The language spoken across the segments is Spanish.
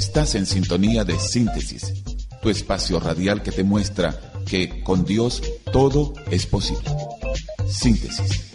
Estás en sintonía de síntesis, tu espacio radial que te muestra que con Dios todo es posible. Síntesis.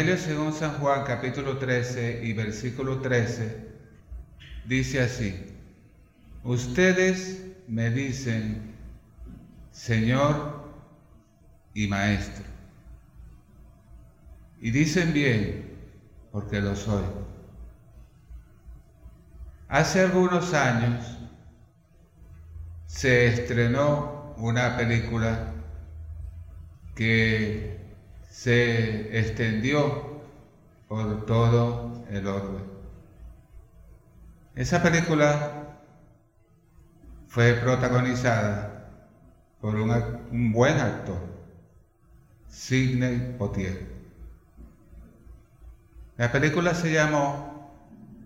Evangelio según San Juan capítulo 13 y versículo 13 dice así, ustedes me dicen Señor y Maestro. Y dicen bien, porque lo soy. Hace algunos años se estrenó una película que se extendió por todo el orbe. Esa película fue protagonizada por un, buen actor, Sidney Potier. La película se llamó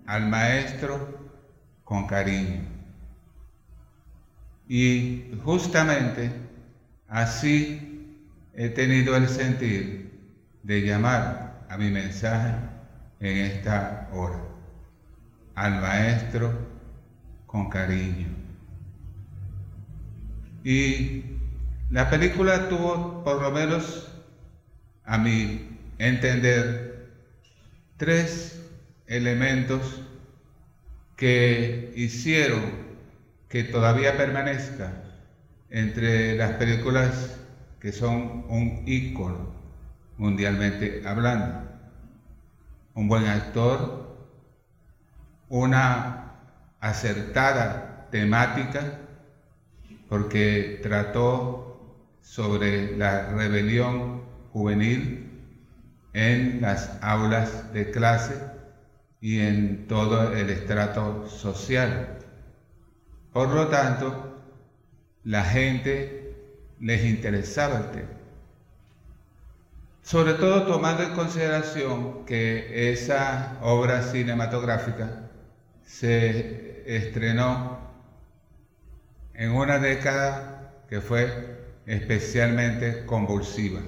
Al Maestro con Cariño. Y justamente así he tenido el sentir de llamar a mi mensaje en esta hora, al Maestro con cariño. Y la película tuvo, por lo menos a mi entender, tres elementos que hicieron que todavía permanezca entre las películas que son un ícono mundialmente hablando. Un buen actor, una acertada temática, porque trató sobre la rebelión juvenil en las aulas de clase y en todo el estrato social. Por lo tanto, la gente les interesaba el tema. Sobre todo tomando en consideración que esa obra cinematográfica se estrenó en una década que fue especialmente convulsiva,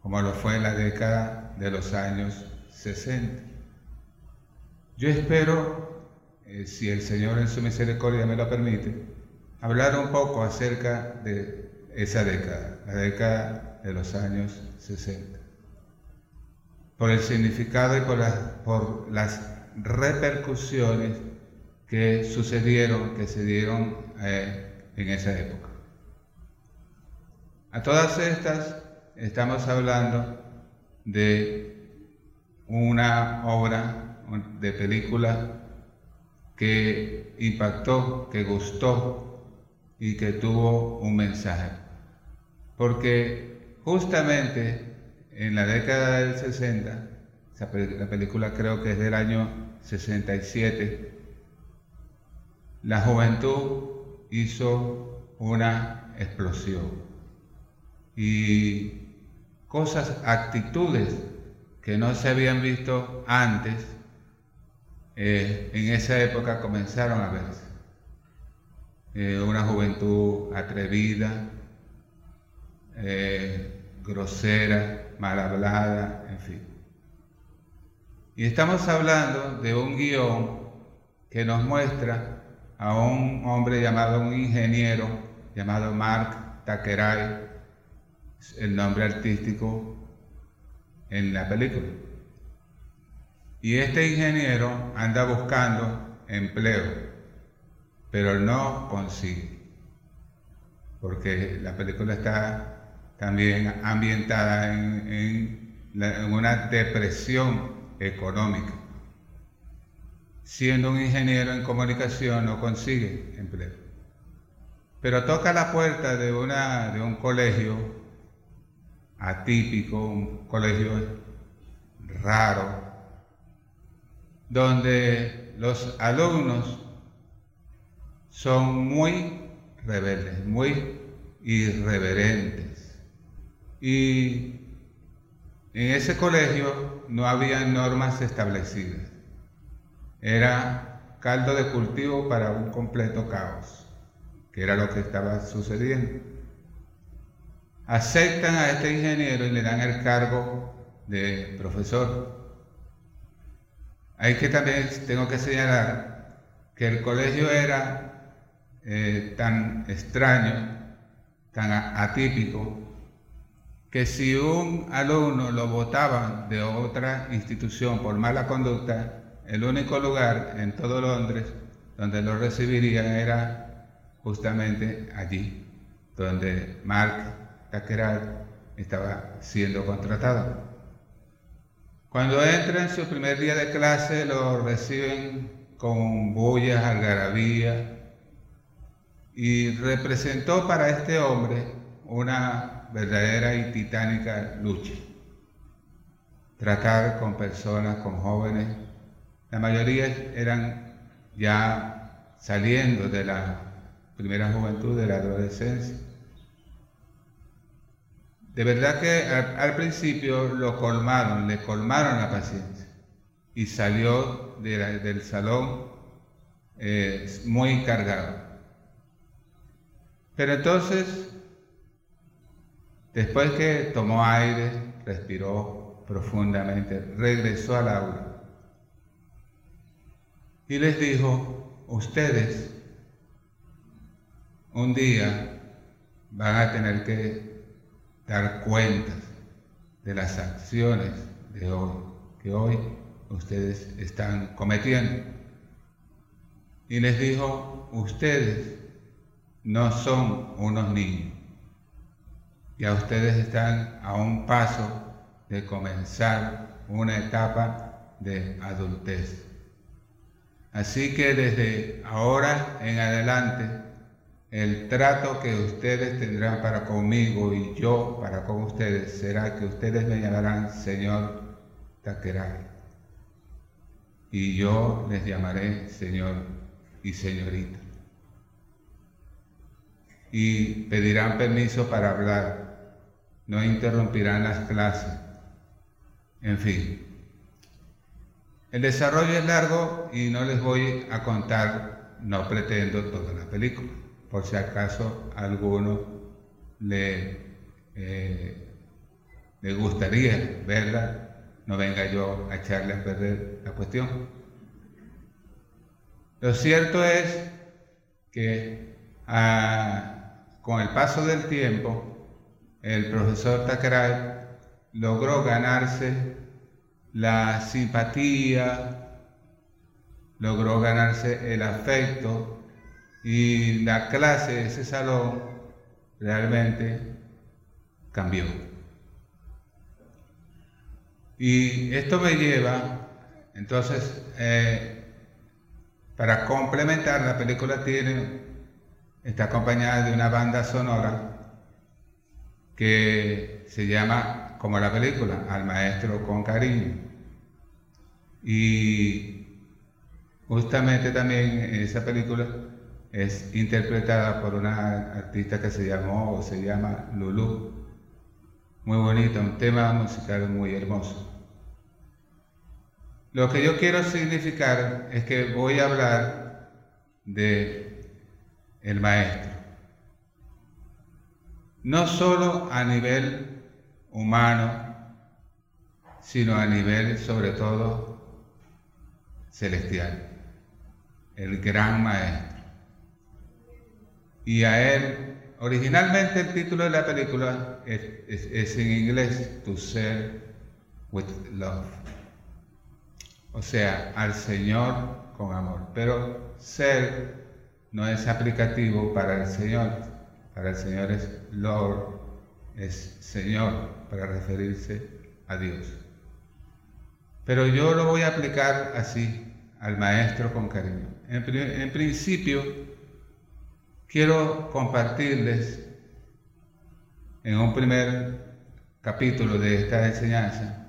como lo fue en la década de los años 60. Yo espero, eh, si el Señor en su misericordia me lo permite, hablar un poco acerca de esa década, la década de los años 60. Por el significado y por las, por las repercusiones que sucedieron, que se dieron eh, en esa época. A todas estas estamos hablando de una obra de película que impactó, que gustó y que tuvo un mensaje porque justamente en la década del 60, la película creo que es del año 67, la juventud hizo una explosión y cosas, actitudes que no se habían visto antes, eh, en esa época comenzaron a verse. Eh, una juventud atrevida, eh, grosera, mal hablada, en fin. Y estamos hablando de un guion que nos muestra a un hombre llamado, un ingeniero llamado Mark Takeray, el nombre artístico en la película. Y este ingeniero anda buscando empleo, pero no consigue, porque la película está también ambientada en, una depresión económica. Siendo un ingeniero en comunicación no consigue empleo. Pero toca la puerta de, una, de un colegio atípico, un colegio raro, donde los alumnos son muy rebeldes, muy irreverentes y en ese colegio no había normas establecidas. Era caldo de cultivo para un completo caos, que era lo que estaba sucediendo. Aceptan a este ingeniero y le dan el cargo de profesor. Hay que también, tengo que señalar, que el colegio era eh, tan extraño, tan atípico, que si un alumno lo votaban de otra institución por mala conducta, el único lugar en todo Londres donde lo recibirían era justamente allí, donde Mark Takeral estaba siendo contratado. Cuando entra en su primer día de clase lo reciben con bullas, algarabía, y representó para este hombre una verdadera y titánica lucha. Tratar con personas, con jóvenes, la mayoría eran ya saliendo de la primera juventud, de la adolescencia. De verdad que al, principio lo colmaron, le colmaron la paciencia y salió del salón eh, muy cargado. Pero entonces Después que tomó aire, respiró profundamente, regresó al aula y les dijo, ustedes un día van a tener que dar cuentas de las acciones de hoy, que hoy ustedes están cometiendo. Y les dijo, ustedes no son unos niños ya ustedes están a un paso de comenzar una etapa de adultez. Así que desde ahora en adelante, el trato que ustedes tendrán para conmigo y yo para con ustedes será que ustedes me llamarán Señor Taqueray. Y yo les llamaré Señor y Señorita. Y pedirán permiso para hablar no interrumpirán las clases. En fin, el desarrollo es largo y no les voy a contar, no pretendo toda la película, por si acaso alguno le, eh, gustaría verla, no venga yo a echarle a perder la cuestión. Lo cierto es que ah, con el paso del tiempo, el profesor Takaray logró ganarse la simpatía, logró ganarse el afecto y la clase de ese salón realmente cambió. Y esto me lleva, entonces, eh, para complementar, la película tiene, está acompañada de una banda sonora que se llama, como la película, Al Maestro con Cariño. Y justamente también esa película es interpretada por una artista que se llamó o se llama Lulu. Muy bonita, un tema musical muy hermoso. Lo que yo quiero significar es que voy a hablar de el maestro no solo a nivel humano, sino a nivel sobre todo celestial, el gran maestro. Y a él, originalmente el título de la película es, en inglés, To Serve with Love. O sea, al Señor con amor. Pero ser no es aplicativo para el Señor, para el Señor es Lord, es Señor para referirse a Dios. Pero yo lo voy a aplicar así al maestro con cariño. En, en principio, quiero compartirles en un primer capítulo de esta enseñanza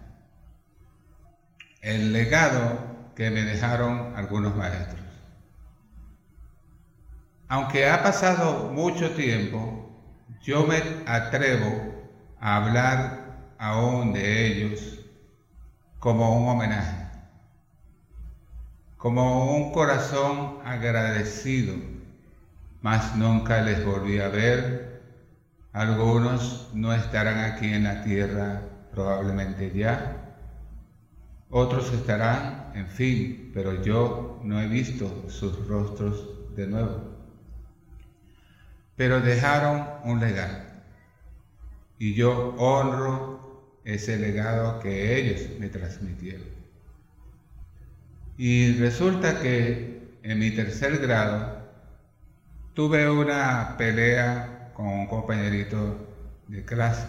el legado que me dejaron algunos maestros. Aunque ha pasado mucho tiempo, yo me atrevo a hablar aún de ellos como un homenaje, como un corazón agradecido, mas nunca les volví a ver. Algunos no estarán aquí en la tierra probablemente ya, otros estarán, en fin, pero yo no he visto sus rostros de nuevo. Pero dejaron un legado y yo honro ese legado que ellos me transmitieron. Y resulta que en mi tercer grado tuve una pelea con un compañerito de clase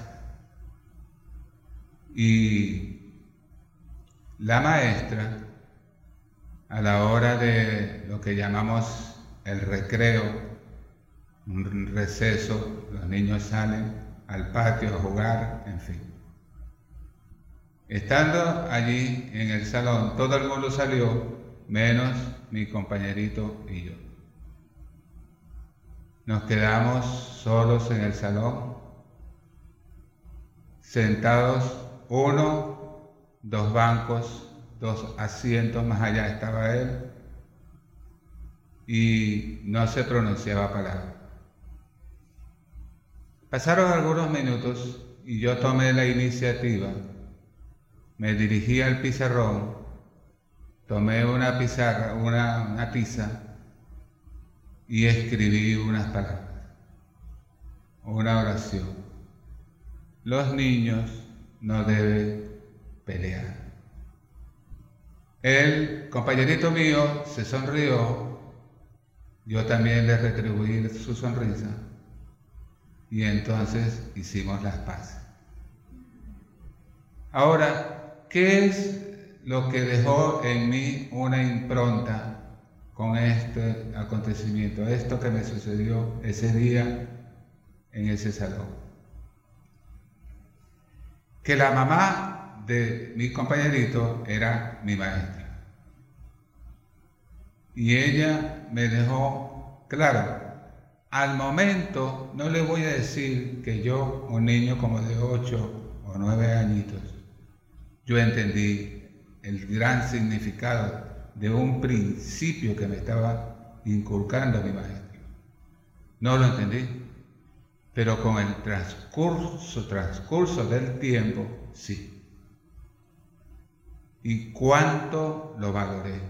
y la maestra, a la hora de lo que llamamos el recreo, un receso, los niños salen al patio a jugar, en fin. Estando allí en el salón, todo el mundo salió, menos mi compañerito y yo. Nos quedamos solos en el salón, sentados uno dos bancos, dos asientos más allá estaba él y no se pronunciaba palabra. Pasaron algunos minutos y yo tomé la iniciativa, me dirigí al pizarrón, tomé una pizarra, una, una tiza y escribí unas palabras, una oración. Los niños no deben pelear. El compañerito mío se sonrió, yo también le retribuí su sonrisa y entonces hicimos las paces. Ahora, ¿qué es lo que dejó en mí una impronta con este acontecimiento, esto que me sucedió ese día en ese salón? Que la mamá de mi compañerito era mi maestra. Y ella me dejó claro, al momento no le voy a decir que yo, un niño como de 8 o 9 añitos, yo entendí el gran significado de un principio que me estaba inculcando mi maestro. No lo entendí, pero con el transcurso, transcurso del tiempo, sí y cuánto lo valoré.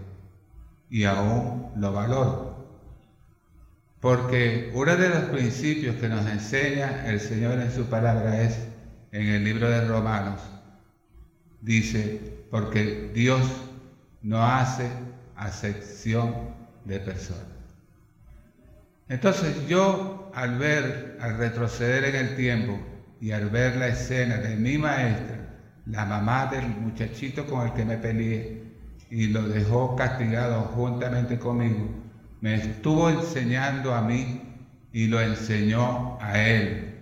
Y aún lo valoro. Porque uno de los principios que nos enseña el Señor en su palabra es, en el libro de Romanos, dice, porque Dios no hace acepción de personas. Entonces yo al ver, al retroceder en el tiempo y al ver la escena de mi maestra, la mamá del muchachito con el que me peleé y lo dejó castigado juntamente conmigo, me estuvo enseñando a mí y lo enseñó a él.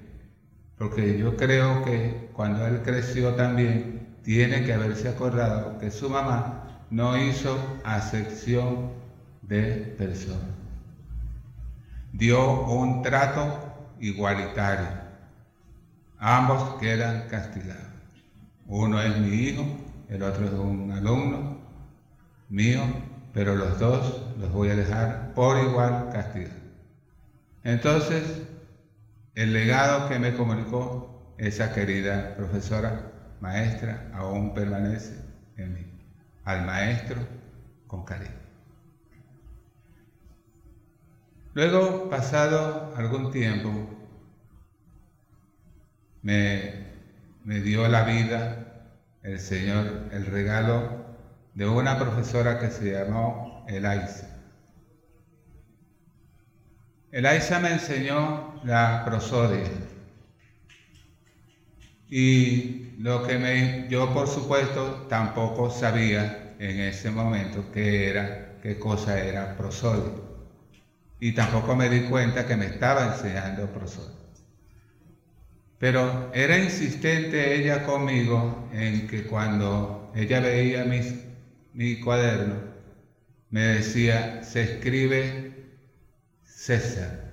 Porque yo creo que cuando él creció también, tiene que haberse acordado que su mamá no hizo acepción de personas. Dio un trato igualitario. Ambos quedan castigados. Uno es mi hijo, el otro es un alumno mío, pero los dos los voy a dejar por igual castigados. Entonces, el legado que me comunicó esa querida profesora, maestra, aún permanece en mí. Al maestro con cariño. Luego, pasado algún tiempo, me me dio la vida el Señor, el regalo de una profesora que se llamó Elisa. Elisa me enseñó la prosodia. Y lo que me, yo por supuesto tampoco sabía en ese momento qué era, qué cosa era prosodia. Y tampoco me di cuenta que me estaba enseñando prosodia. Pero era insistente ella conmigo en que cuando ella veía mi cuaderno, me decía, se escribe César,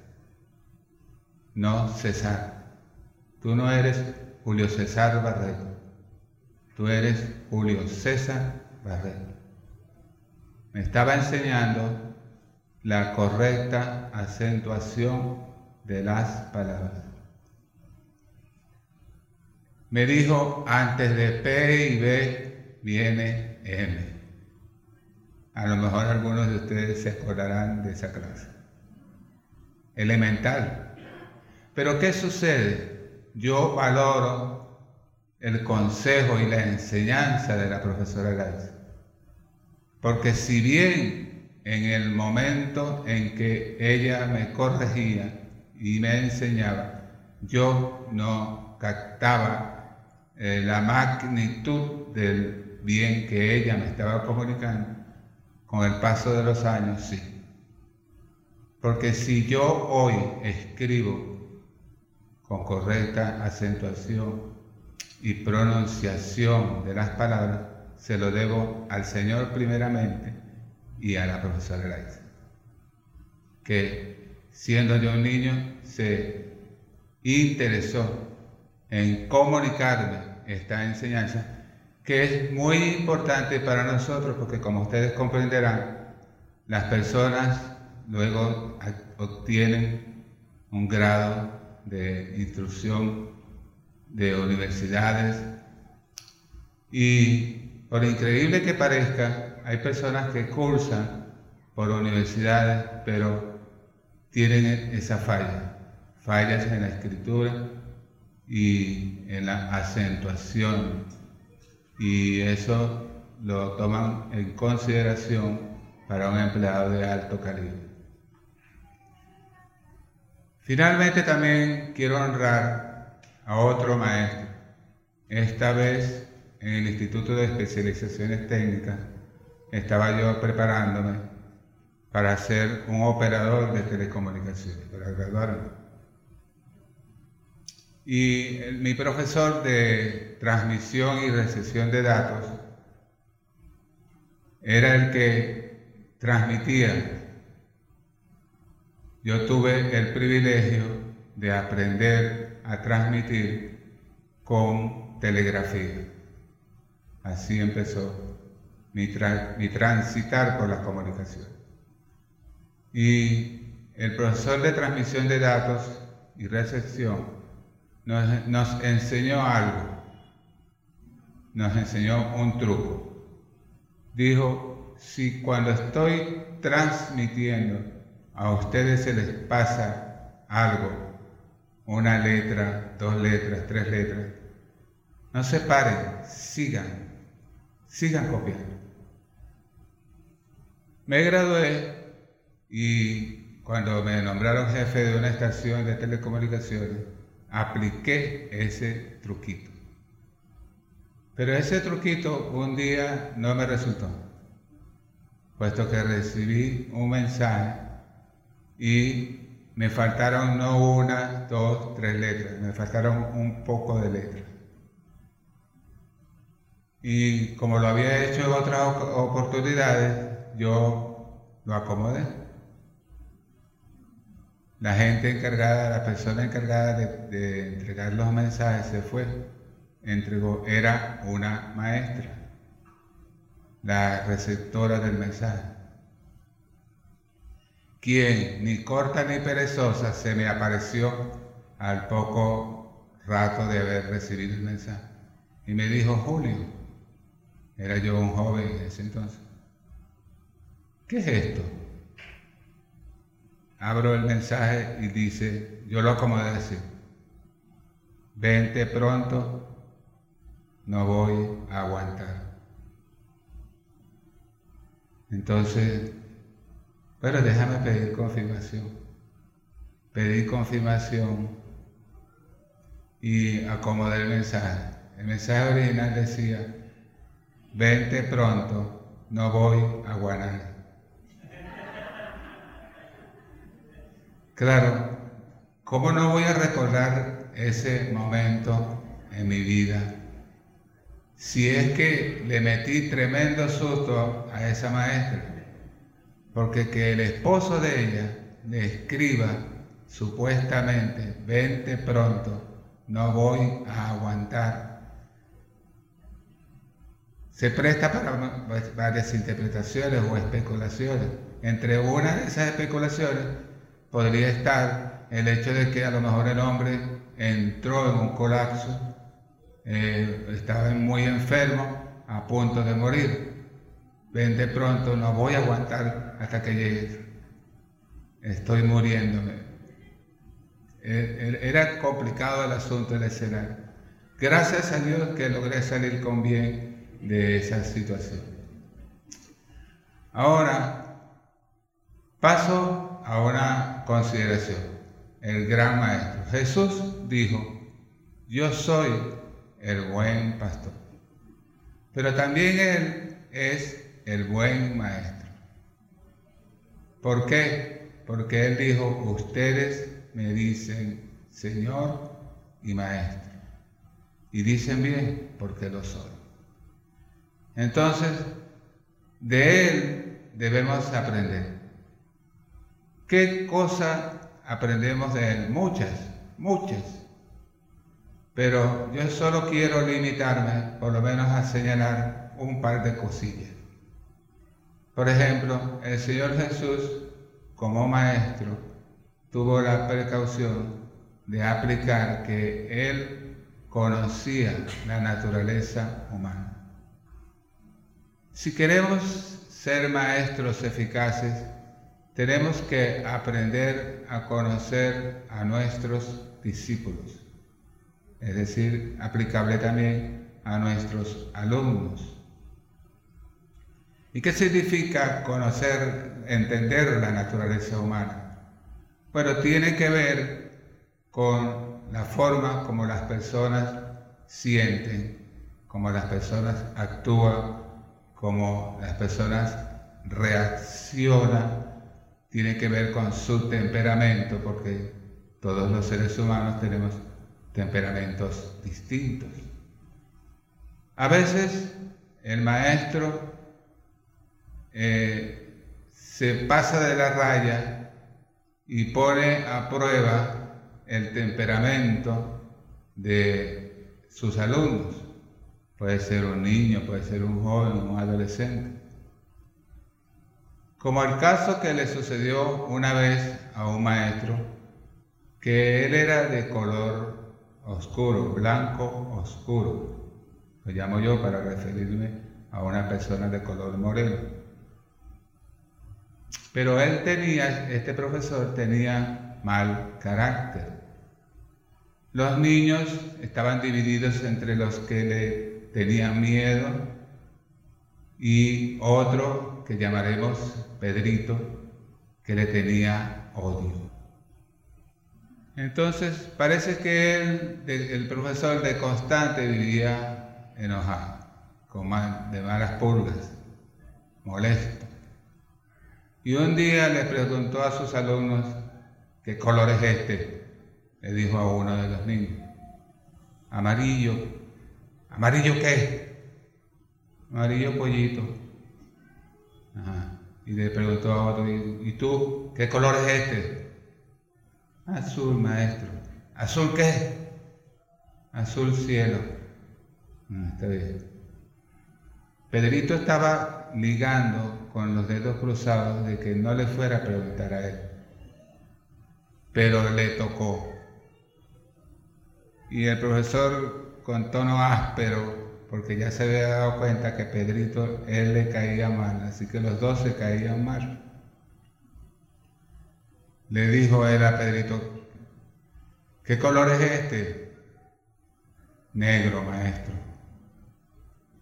no César. Tú no eres Julio César Barreto. Tú eres Julio César Barreto. Me estaba enseñando la correcta acentuación de las palabras. Me dijo, antes de P y B viene M. A lo mejor algunos de ustedes se acordarán de esa clase. Elemental. Pero ¿qué sucede? Yo valoro el consejo y la enseñanza de la profesora Garza. Porque si bien en el momento en que ella me corregía y me enseñaba, yo no captaba eh, la magnitud del bien que ella me estaba comunicando, con el paso de los años sí. Porque si yo hoy escribo con correcta acentuación y pronunciación de las palabras, se lo debo al Señor primeramente y a la profesora Laisa, que siendo yo un niño se interesó en comunicarme esta enseñanza, que es muy importante para nosotros porque como ustedes comprenderán, las personas luego obtienen un grado de instrucción de universidades y por increíble que parezca, hay personas que cursan por universidades, pero tienen esa falla, fallas en la escritura y en la acentuación. Y eso lo toman en consideración para un empleado de alto calibre. Finalmente también quiero honrar a otro maestro, esta vez en el Instituto de Especializaciones Técnicas estaba yo preparándome para ser un operador de telecomunicaciones, para graduarme. Y mi profesor de transmisión y recepción de datos era el que transmitía. Yo tuve el privilegio de aprender a transmitir con telegrafía. Así empezó mi, transitar por las comunicaciones. Y el profesor de transmisión de datos y recepción nos, enseñó algo, nos enseñó un truco. Dijo, si cuando estoy transmitiendo a ustedes se les pasa algo, una letra, dos letras, tres letras, no se paren, sigan, sigan copiando. Me gradué y cuando me nombraron jefe de una estación de telecomunicaciones, apliqué ese truquito. Pero ese truquito un día no me resultó, puesto que recibí un mensaje y me faltaron no una, dos, tres letras, me faltaron un poco de letras. Y como lo había hecho en otras oportunidades, yo lo acomodé. La gente encargada, la persona encargada de, entregar los mensajes se fue, entregó, era una maestra, la receptora del mensaje, quien ni corta ni perezosa se me apareció al poco rato de haber recibido el mensaje y me dijo, Julio, era yo un joven en ese entonces. ¿Qué es esto? Abro el mensaje y dice, yo lo acomodé decir, vente pronto, no voy a aguantar. Entonces, pero déjame pedir confirmación. Pedí confirmación y acomodé el mensaje. El mensaje original decía, vente pronto, no voy a Guanar. Claro, ¿cómo no voy a recordar ese momento en mi vida? Si es que le metí tremendo susto a esa maestra, porque que el esposo de ella le escriba supuestamente, vente pronto, no voy a aguantar. Se presta para varias interpretaciones o especulaciones. Entre una de esas especulaciones podría estar el hecho de que a lo mejor el hombre entró en un colapso, eh, estaba muy enfermo, a punto de morir. Ven de pronto, no voy a aguantar hasta que llegue. Estoy muriéndome. E, e, era complicado el asunto del escenario. Gracias a Dios que logré salir con bien de esa situación. Ahora, paso a una consideración. El gran maestro. Jesús dijo, yo soy el buen pastor. Pero también Él es el buen maestro. ¿Por qué? Porque Él dijo, ustedes me dicen Señor y Maestro. Y dicen bien, porque lo soy. Entonces, de Él debemos aprender. ¿Qué cosa aprendemos de Él? Muchas, muchas. Pero yo solo quiero limitarme, por lo menos, a señalar un par de cosillas. Por ejemplo, el Señor Jesús, como maestro, tuvo la precaución de aplicar que Él conocía la naturaleza humana. Si queremos ser maestros eficaces, tenemos que aprender a conocer a nuestros discípulos es decir, aplicable también a nuestros alumnos. ¿Y qué significa conocer, entender la naturaleza humana? Bueno, tiene que ver con la forma como las personas sienten, como las personas actúan, como las personas reaccionan, tiene que ver con su temperamento, porque todos los seres humanos tenemos temperamentos distintos. A veces el maestro eh, se pasa de la raya y pone a prueba el temperamento de sus alumnos. Puede ser un niño, puede ser un joven, un adolescente. Como el caso que le sucedió una vez a un maestro, que él era de color oscuro, blanco oscuro. Lo llamo yo para referirme a una persona de color moreno. Pero él tenía, este profesor tenía mal carácter. Los niños estaban divididos entre los que le tenían miedo y otro que llamaremos Pedrito, que le tenía odio. Entonces parece que él, el profesor de constante vivía enojado, con de malas pulgas, molesto. Y un día le preguntó a sus alumnos, ¿qué color es este? Le dijo a uno de los niños. Amarillo. ¿Amarillo qué? Amarillo pollito. Y le preguntó a otro, ¿y tú qué color es este? Azul, maestro. ¿Azul qué? Azul cielo. Ah, está bien. Pedrito estaba ligando con los dedos cruzados de que no le fuera a preguntar a él. Pero le tocó. Y el profesor con tono áspero, porque ya se había dado cuenta que Pedrito, él le caía mal, así que los dos se caían mal. Le dijo él a Pedrito, ¿qué color es este? Negro, maestro.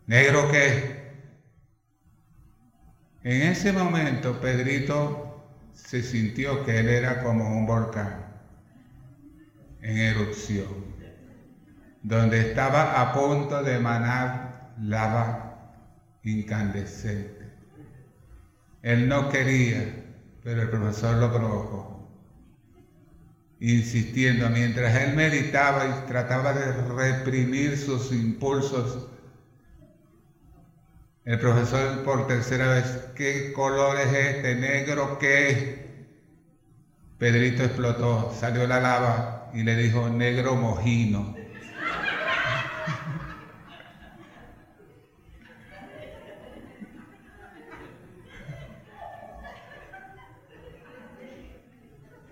¿Negro qué? En ese momento Pedrito se sintió que él era como un volcán en erupción, donde estaba a punto de emanar lava incandescente. Él no quería, pero el profesor lo provocó insistiendo mientras él meditaba y trataba de reprimir sus impulsos. El profesor por tercera vez, ¿qué color es este? ¿Negro qué? Pedrito explotó, salió la lava y le dijo negro mojino.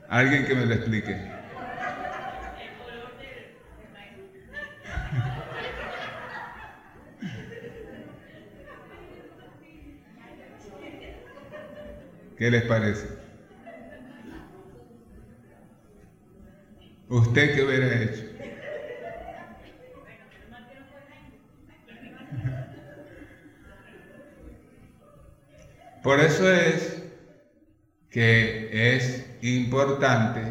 Alguien que me lo explique. ¿Qué les parece? ¿Usted qué hubiera hecho? Por eso es que es importante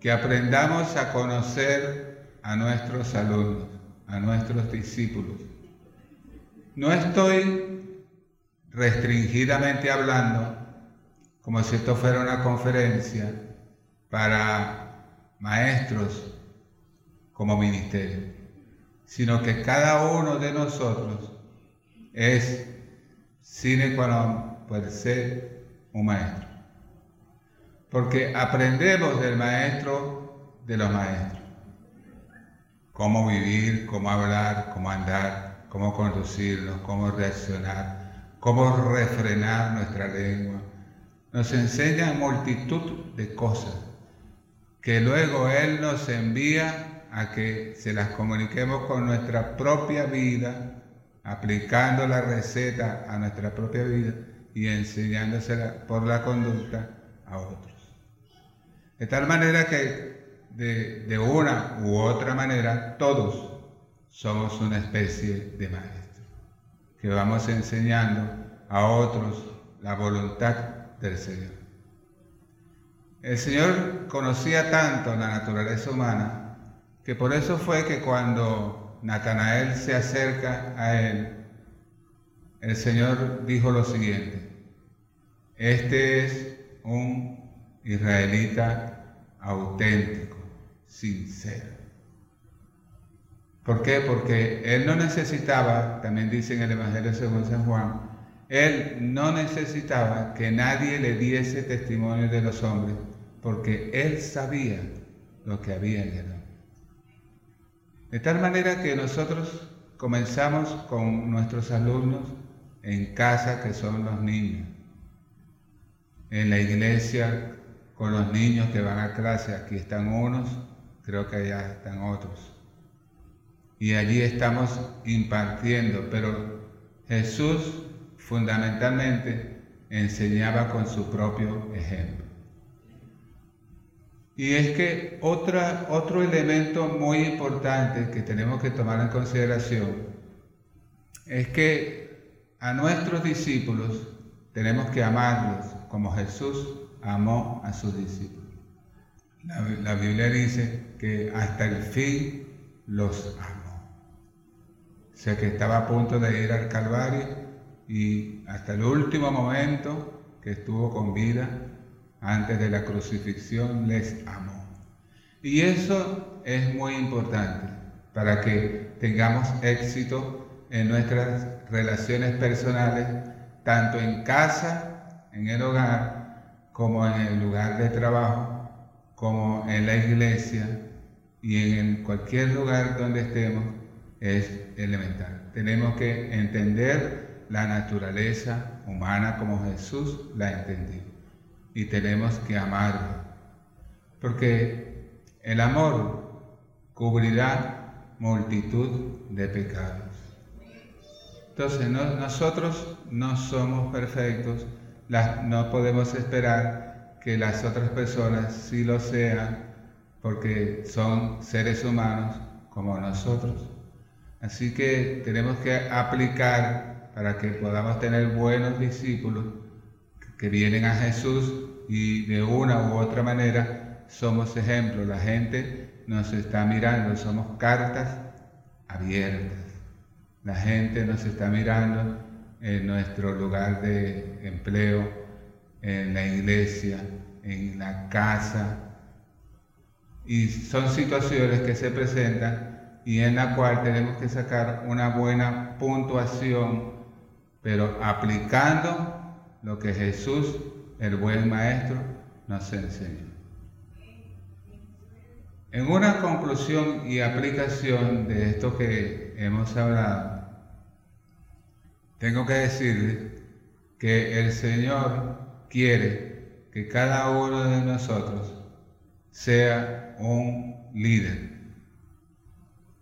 que aprendamos a conocer a nuestros alumnos, a nuestros discípulos. No estoy restringidamente hablando como si esto fuera una conferencia para maestros como ministerio, sino que cada uno de nosotros es sine qua non ser un maestro. Porque aprendemos del maestro de los maestros. Cómo vivir, cómo hablar, cómo andar, cómo conducirnos, cómo reaccionar, cómo refrenar nuestra lengua, nos enseña multitud de cosas que luego Él nos envía a que se las comuniquemos con nuestra propia vida, aplicando la receta a nuestra propia vida y enseñándosela por la conducta a otros. De tal manera que de, una u otra manera todos somos una especie de maestro, que vamos enseñando a otros la voluntad del Señor. El Señor conocía tanto la naturaleza humana que por eso fue que cuando Natanael se acerca a él, el Señor dijo lo siguiente, este es un israelita auténtico, sincero. ¿Por qué? Porque él no necesitaba, también dice en el Evangelio según San Juan, él no necesitaba que nadie le diese testimonio de los hombres, porque él sabía lo que había en él. De tal manera que nosotros comenzamos con nuestros alumnos en casa, que son los niños, en la iglesia con los niños que van a clase, aquí están unos, creo que allá están otros. Y allí estamos impartiendo, pero Jesús fundamentalmente enseñaba con su propio ejemplo. Y es que otra, otro elemento muy importante que tenemos que tomar en consideración es que a nuestros discípulos tenemos que amarlos como Jesús amó a sus discípulos. La, Biblia dice que hasta el fin los amó. O sea que estaba a punto de ir al Calvario y hasta el último momento que estuvo con vida, antes de la crucifixión, les amó. Y eso es muy importante para que tengamos éxito en nuestras relaciones personales, tanto en casa, en el hogar, como en el lugar de trabajo, como en la iglesia y en cualquier lugar donde estemos, es elemental. Tenemos que entender la naturaleza humana como Jesús la entendió. Y tenemos que amarla. Porque el amor cubrirá multitud de pecados. Entonces nosotros no somos perfectos, no podemos esperar que las otras personas sí lo sean, porque son seres humanos como nosotros. Así que tenemos que aplicar para que podamos tener buenos discípulos que vienen a Jesús y de una u otra manera somos ejemplos. La gente nos está mirando, somos cartas abiertas. La gente nos está mirando en nuestro lugar de empleo, en la iglesia, en la casa. Y son situaciones que se presentan y en la cual tenemos que sacar una buena puntuación pero aplicando lo que Jesús, el buen maestro, nos enseñó. En una conclusión y aplicación de esto que hemos hablado, tengo que decirles que el Señor quiere que cada uno de nosotros sea un líder.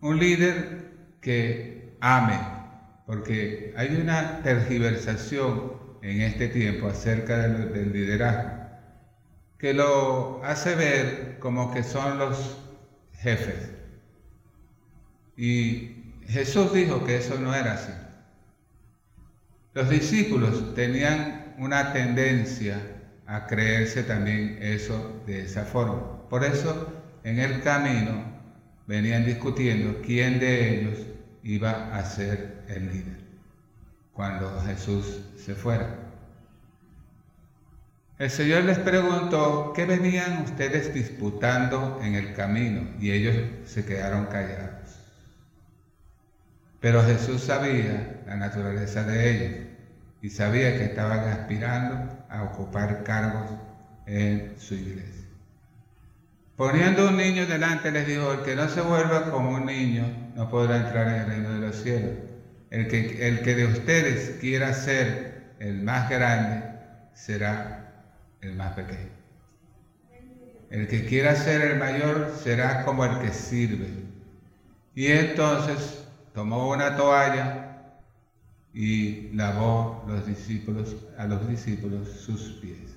Un líder que ame, porque hay una tergiversación en este tiempo acerca del, liderazgo que lo hace ver como que son los jefes. Y Jesús dijo que eso no era así. Los discípulos tenían una tendencia a creerse también eso de esa forma. Por eso en el camino venían discutiendo quién de ellos iba a ser el líder cuando Jesús se fuera. El Señor les preguntó, ¿qué venían ustedes disputando en el camino? Y ellos se quedaron callados. Pero Jesús sabía la naturaleza de ellos y sabía que estaban aspirando a ocupar cargos en su iglesia. Poniendo un niño delante les dijo, el que no se vuelva como un niño no podrá entrar en el reino de los cielos. El que, el que de ustedes quiera ser el más grande será el más pequeño. El que quiera ser el mayor será como el que sirve. Y entonces tomó una toalla y lavó los discípulos, a los discípulos sus pies.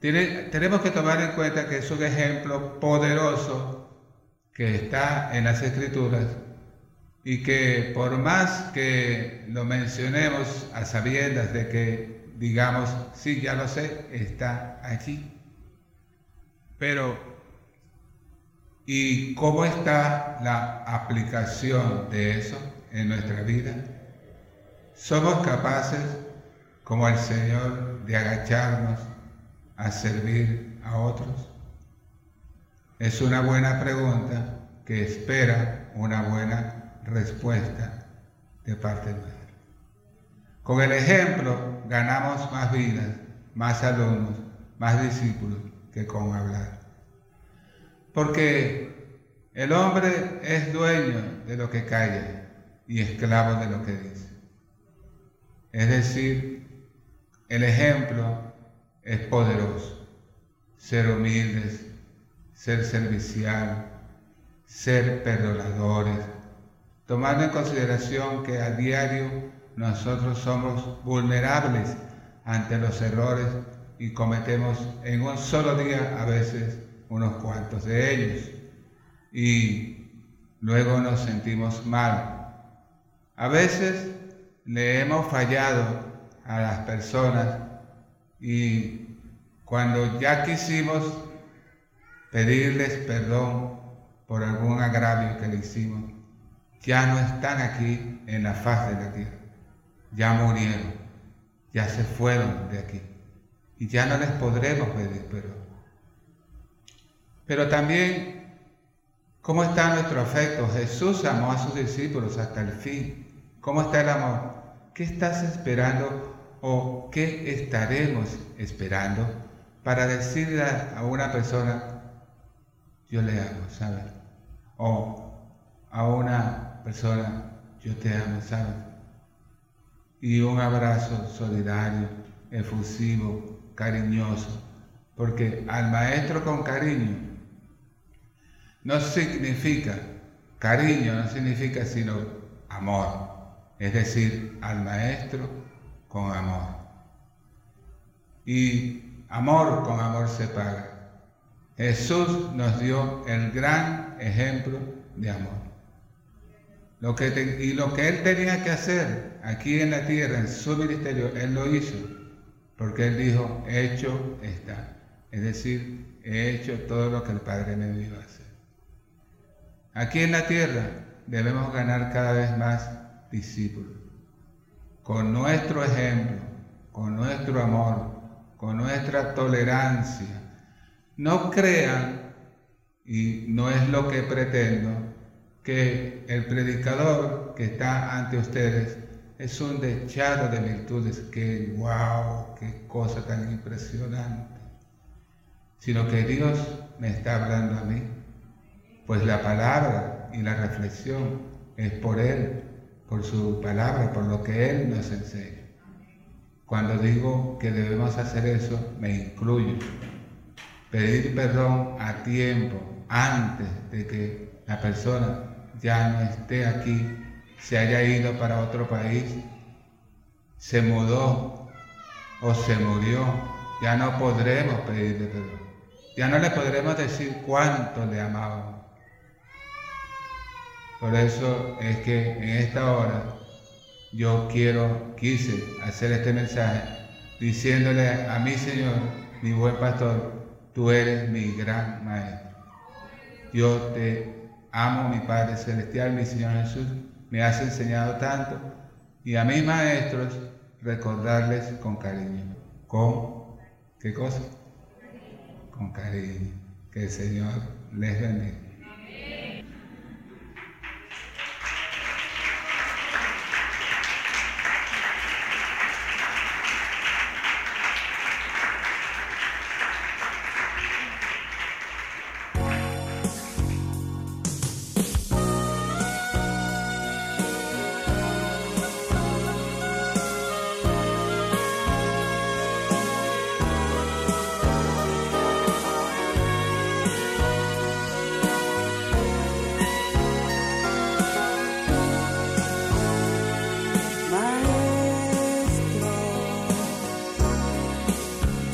tenemos que tomar en cuenta que es un ejemplo poderoso que está en las escrituras y que por más que lo mencionemos a sabiendas de que digamos, sí, ya lo sé, está aquí. Pero, ¿y cómo está la aplicación de eso en nuestra vida? ¿Somos capaces, como el Señor, de agacharnos a servir a otros? Es una buena pregunta que espera una buena respuesta de parte nuestra. Con el ejemplo ganamos más vidas, más alumnos, más discípulos que con hablar. Porque el hombre es dueño de lo que calla y esclavo de lo que dice. Es decir, el ejemplo es poderoso. Ser humildes, ser servicial, ser perdonadores, tomando en consideración que a diario nosotros somos vulnerables ante los errores y cometemos en un solo día a veces unos cuantos de ellos. Y luego nos sentimos mal. A veces le hemos fallado a las personas y cuando ya quisimos pedirles perdón por algún agravio que le hicimos, ya no están aquí en la faz de la tierra, ya murieron, ya se fueron de aquí y ya no les podremos pedir perdón. Pero también, ¿cómo está nuestro afecto? Jesús amó a sus discípulos hasta el fin. ¿Cómo está el amor? ¿Qué estás esperando o qué estaremos esperando para decirle a una persona, yo le amo, ¿sabes? O a una persona, yo te amo, ¿sabes? Y un abrazo solidario, efusivo, cariñoso, porque al maestro con cariño no significa, cariño no significa sino amor es decir, al maestro con amor. Y amor con amor se paga. Jesús nos dio el gran ejemplo de amor. Y lo que él tenía que hacer aquí en la tierra, en su ministerio, él lo hizo, porque él dijo, hecho está. Es decir, he hecho todo lo que el Padre me dio hacer. Aquí en la tierra debemos ganar cada vez más discípulos. Con nuestro ejemplo, con nuestro amor, con nuestra tolerancia. No crean, y no es lo que pretendo, que el predicador que está ante ustedes es un dechado de virtudes, que wow, qué cosa tan impresionante, sino que Dios me está hablando a mí pues la palabra y la reflexión es por Él, por su palabra, por lo que Él nos enseña. Cuando digo que debemos hacer eso, me incluyo. Pedir perdón a tiempo, antes de que la persona ya no esté aquí, se haya ido para otro país, se mudó o se murió, ya no podremos pedirle perdón. Ya no le podremos decir cuánto le amamos. Por eso es que en esta hora yo quiero, quise hacer este mensaje diciéndole a mi Señor, mi buen pastor, tú eres mi gran maestro. Yo te amo, mi Padre Celestial, mi Señor Jesús, me has enseñado tanto y a mis maestros recordarles con cariño. ¿Con qué cosa? Con cariño. Que el Señor les bendiga.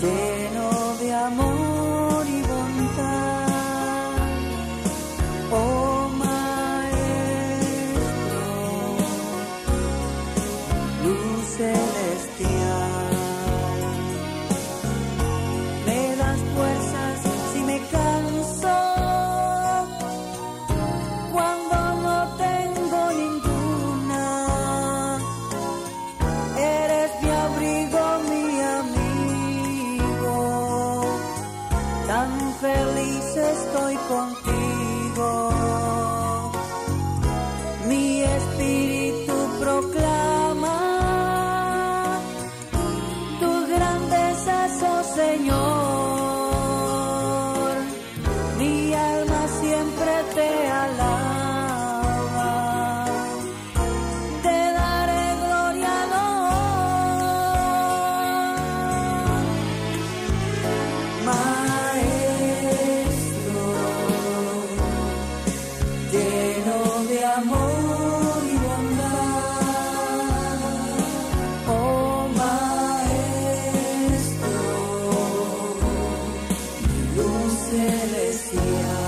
day. Yeah.